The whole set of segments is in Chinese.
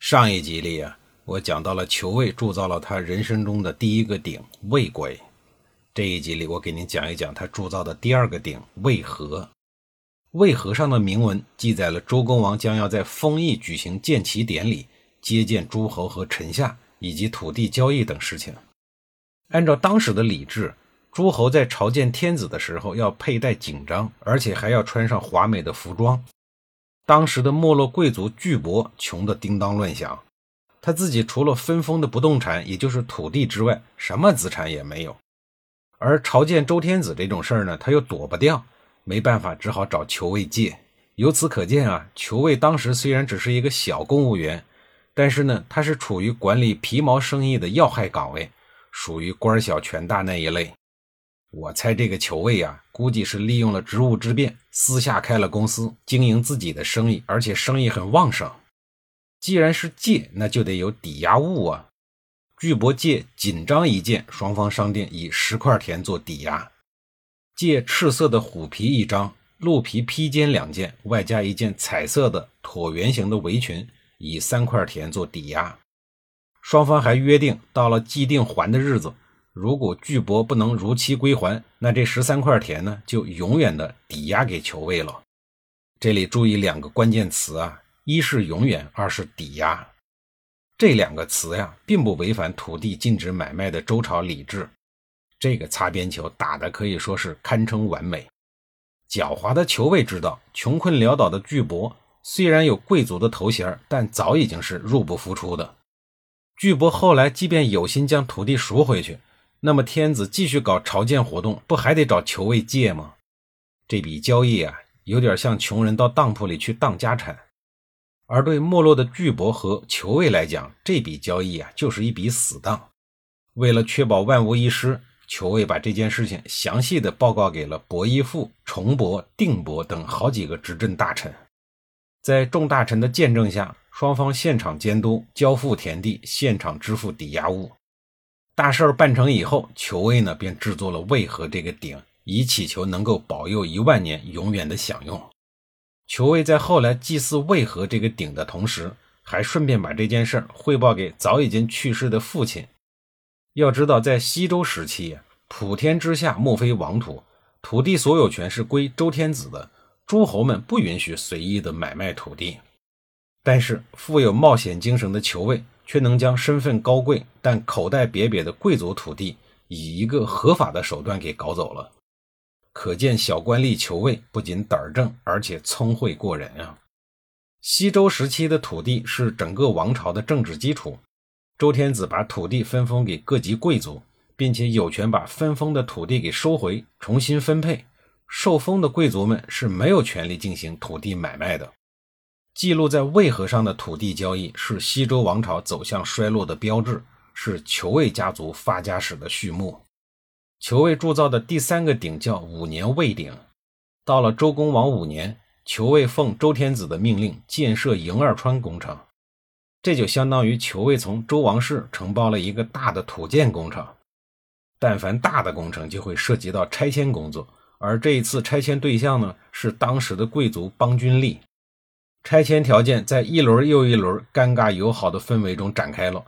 上一集里啊，我讲到了裘卫铸造了他人生中的第一个鼎魏簋。这一集里，我给您讲一讲他铸造的第二个鼎卫和。卫和上的铭文记载了周公王将要在丰邑举行建旗典礼，接见诸侯和臣下，以及土地交易等事情。按照当时的礼制，诸侯在朝见天子的时候要佩戴锦章，而且还要穿上华美的服装。当时的没落贵族巨伯穷得叮当乱响，他自己除了分封的不动产，也就是土地之外，什么资产也没有。而朝见周天子这种事儿呢，他又躲不掉，没办法，只好找裘卫借。由此可见啊，裘卫当时虽然只是一个小公务员，但是呢，他是处于管理皮毛生意的要害岗位，属于官小权大那一类。我猜这个裘卫呀，估计是利用了职务之便，私下开了公司，经营自己的生意，而且生意很旺盛。既然是借，那就得有抵押物啊。巨伯借锦章一件，双方商定以十块田做抵押；借赤色的虎皮一张，鹿皮披肩两件，外加一件彩色的椭圆形的围裙，以三块田做抵押。双方还约定，到了既定还的日子。如果巨伯不能如期归还，那这十三块田呢，就永远的抵押给裘卫了。这里注意两个关键词啊，一是永远，二是抵押。这两个词呀，并不违反土地禁止买卖的周朝礼制。这个擦边球打的可以说是堪称完美。狡猾的裘卫知道，穷困潦倒的巨伯虽然有贵族的头衔，但早已经是入不敷出的。巨伯后来即便有心将土地赎回去，那么天子继续搞朝见活动，不还得找裘卫借吗？这笔交易啊，有点像穷人到当铺里去当家产。而对没落的巨伯和裘卫来讲，这笔交易啊，就是一笔死当。为了确保万无一失，裘卫把这件事情详细的报告给了伯邑父、重伯、定伯等好几个执政大臣。在众大臣的见证下，双方现场监督，交付田地，现场支付抵押物。大事儿办成以后，裘卫呢便制作了渭河这个鼎，以祈求能够保佑一万年永远的享用。裘卫在后来祭祀渭河这个鼎的同时，还顺便把这件事儿汇报给早已经去世的父亲。要知道，在西周时期，普天之下莫非王土，土地所有权是归周天子的，诸侯们不允许随意的买卖土地。但是富有冒险精神的裘卫。却能将身份高贵但口袋瘪瘪的贵族土地以一个合法的手段给搞走了，可见小官吏求位不仅胆儿正，而且聪慧过人啊！西周时期的土地是整个王朝的政治基础，周天子把土地分封给各级贵族，并且有权把分封的土地给收回，重新分配。受封的贵族们是没有权利进行土地买卖的。记录在渭河上的土地交易是西周王朝走向衰落的标志，是裘卫家族发家史的序幕。裘卫铸造的第三个鼎叫五年卫鼎。到了周公王五年，裘卫奉周天子的命令建设营二川工程，这就相当于裘卫从周王室承包了一个大的土建工程。但凡大的工程，就会涉及到拆迁工作，而这一次拆迁对象呢，是当时的贵族邦君吏。拆迁条件在一轮又一轮尴尬友好的氛围中展开了。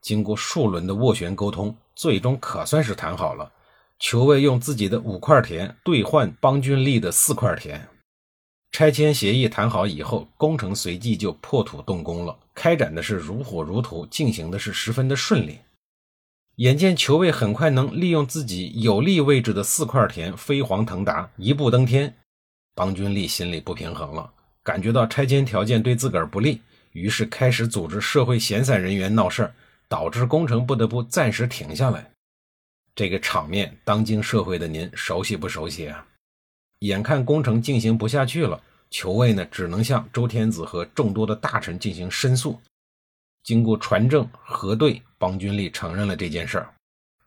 经过数轮的斡旋沟通，最终可算是谈好了。裘卫用自己的五块田兑换邦君利的四块田。拆迁协议谈好以后，工程随即就破土动工了，开展的是如火如荼，进行的是十分的顺利。眼见裘卫很快能利用自己有利位置的四块田飞黄腾达，一步登天，邦君利心里不平衡了。感觉到拆迁条件对自个儿不利，于是开始组织社会闲散人员闹事儿，导致工程不得不暂时停下来。这个场面，当今社会的您熟悉不熟悉啊？眼看工程进行不下去了，裘卫呢只能向周天子和众多的大臣进行申诉。经过传政核对，邦君力承认了这件事儿。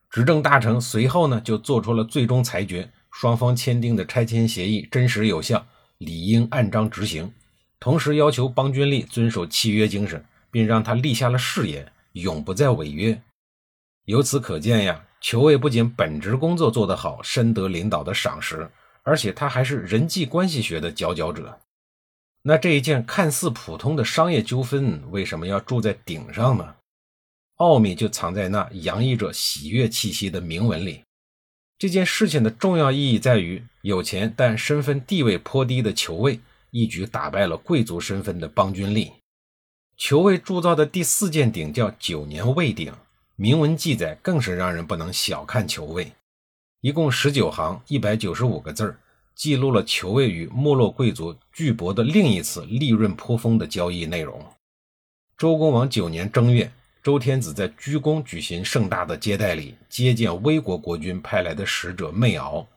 执政大臣随后呢就做出了最终裁决：双方签订的拆迁协议真实有效，理应按章执行。同时要求邦君力遵守契约精神，并让他立下了誓言，永不再违约。由此可见呀，裘卫不仅本职工作做得好，深得领导的赏识，而且他还是人际关系学的佼佼者。那这一件看似普通的商业纠纷，为什么要住在顶上呢？奥秘就藏在那洋溢着喜悦气息的铭文里。这件事情的重要意义在于，有钱但身份地位颇低的裘卫一举打败了贵族身份的邦君力。裘卫铸造的第四件鼎叫九年卫鼎，铭文记载更是让人不能小看裘卫，一共十九行，一百九十五个字。记录了裘卫与没落贵族巨伯的另一次利润颇丰的交易内容。周公王九年正月，周天子在居宫举行盛大的接待礼，接见魏国国君派来的使者媚敖。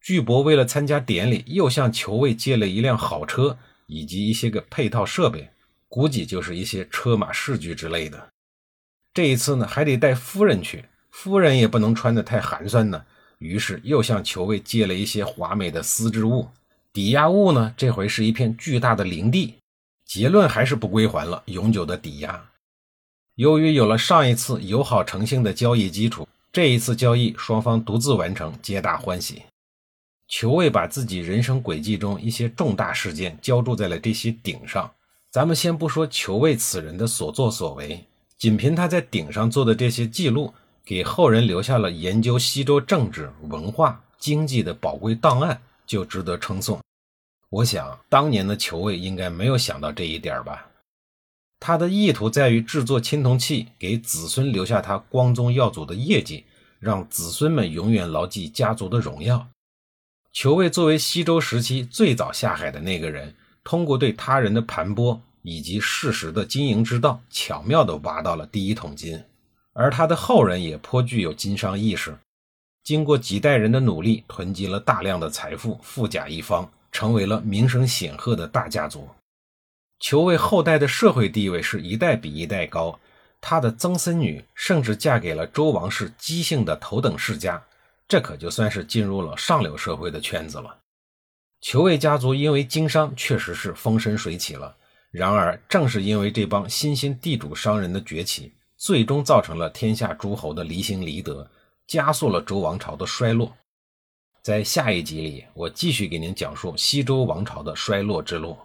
巨伯为了参加典礼，又向裘卫借了一辆好车以及一些个配套设备，估计就是一些车马饰具之类的。这一次呢，还得带夫人去，夫人也不能穿得太寒酸呢。于是又向裘卫借了一些华美的丝织物，抵押物呢？这回是一片巨大的林地。结论还是不归还了，永久的抵押。由于有了上一次友好诚信的交易基础，这一次交易双方独自完成，皆大欢喜。裘卫把自己人生轨迹中一些重大事件浇筑在了这些鼎上。咱们先不说裘卫此人的所作所为，仅凭他在鼎上做的这些记录。给后人留下了研究西周政治、文化、经济的宝贵档案，就值得称颂。我想，当年的裘卫应该没有想到这一点吧？他的意图在于制作青铜器，给子孙留下他光宗耀祖的业绩，让子孙们永远牢记家族的荣耀。裘卫作为西周时期最早下海的那个人，通过对他人的盘剥以及事实的经营之道，巧妙地挖到了第一桶金。而他的后人也颇具有经商意识，经过几代人的努力，囤积了大量的财富，富甲一方，成为了名声显赫的大家族。裘卫后代的社会地位是一代比一代高，他的曾孙女甚至嫁给了周王室姬姓的头等世家，这可就算是进入了上流社会的圈子了。裘卫家族因为经商确实是风生水起了，然而正是因为这帮新兴地主商人的崛起。最终造成了天下诸侯的离心离德，加速了周王朝的衰落。在下一集里，我继续给您讲述西周王朝的衰落之路。